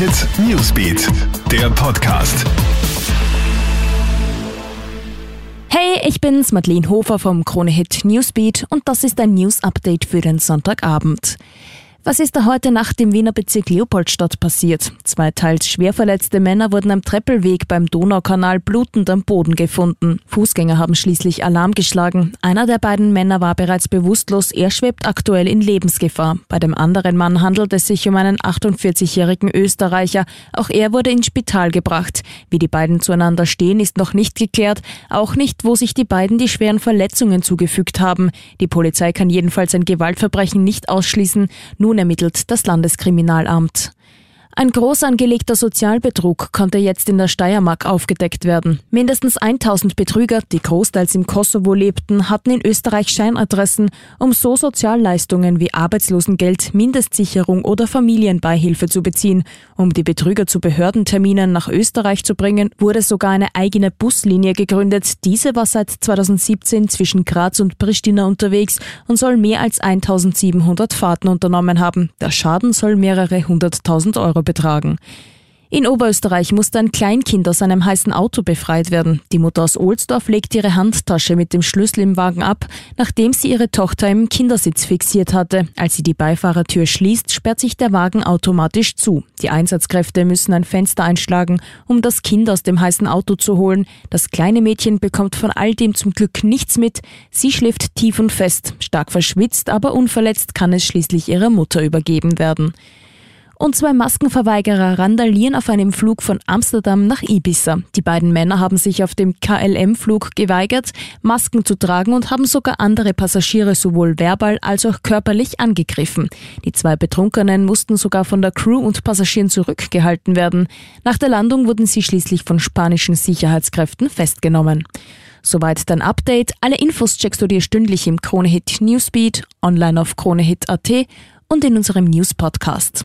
Hit Newsbeat, der Podcast. Hey, ich bin's, Madeleine Hofer vom Krone Hit Newsbeat und das ist ein News Update für den Sonntagabend. Was ist da heute Nacht im Wiener Bezirk Leopoldstadt passiert? Zwei teils schwer verletzte Männer wurden am Treppelweg beim Donaukanal blutend am Boden gefunden. Fußgänger haben schließlich Alarm geschlagen. Einer der beiden Männer war bereits bewusstlos, er schwebt aktuell in Lebensgefahr. Bei dem anderen Mann handelt es sich um einen 48-jährigen Österreicher. Auch er wurde ins Spital gebracht. Wie die beiden zueinander stehen, ist noch nicht geklärt. Auch nicht, wo sich die beiden die schweren Verletzungen zugefügt haben. Die Polizei kann jedenfalls ein Gewaltverbrechen nicht ausschließen. Nur nun ermittelt das Landeskriminalamt. Ein groß angelegter Sozialbetrug konnte jetzt in der Steiermark aufgedeckt werden. Mindestens 1000 Betrüger, die großteils im Kosovo lebten, hatten in Österreich Scheinadressen, um so Sozialleistungen wie Arbeitslosengeld, Mindestsicherung oder Familienbeihilfe zu beziehen. Um die Betrüger zu Behördenterminen nach Österreich zu bringen, wurde sogar eine eigene Buslinie gegründet. Diese war seit 2017 zwischen Graz und Pristina unterwegs und soll mehr als 1700 Fahrten unternommen haben. Der Schaden soll mehrere hunderttausend Euro betragen. In Oberösterreich musste ein Kleinkind aus einem heißen Auto befreit werden. Die Mutter aus Ohlsdorf legt ihre Handtasche mit dem Schlüssel im Wagen ab, nachdem sie ihre Tochter im Kindersitz fixiert hatte. Als sie die Beifahrertür schließt, sperrt sich der Wagen automatisch zu. Die Einsatzkräfte müssen ein Fenster einschlagen, um das Kind aus dem heißen Auto zu holen. Das kleine Mädchen bekommt von all dem zum Glück nichts mit. Sie schläft tief und fest. Stark verschwitzt, aber unverletzt kann es schließlich ihrer Mutter übergeben werden und zwei Maskenverweigerer randalieren auf einem Flug von Amsterdam nach Ibiza. Die beiden Männer haben sich auf dem KLM-Flug geweigert, Masken zu tragen und haben sogar andere Passagiere sowohl verbal als auch körperlich angegriffen. Die zwei Betrunkenen mussten sogar von der Crew und Passagieren zurückgehalten werden. Nach der Landung wurden sie schließlich von spanischen Sicherheitskräften festgenommen. Soweit dein Update. Alle Infos checkst du dir stündlich im Kronehit Newsbeat, online auf kronehit.at und in unserem News Podcast.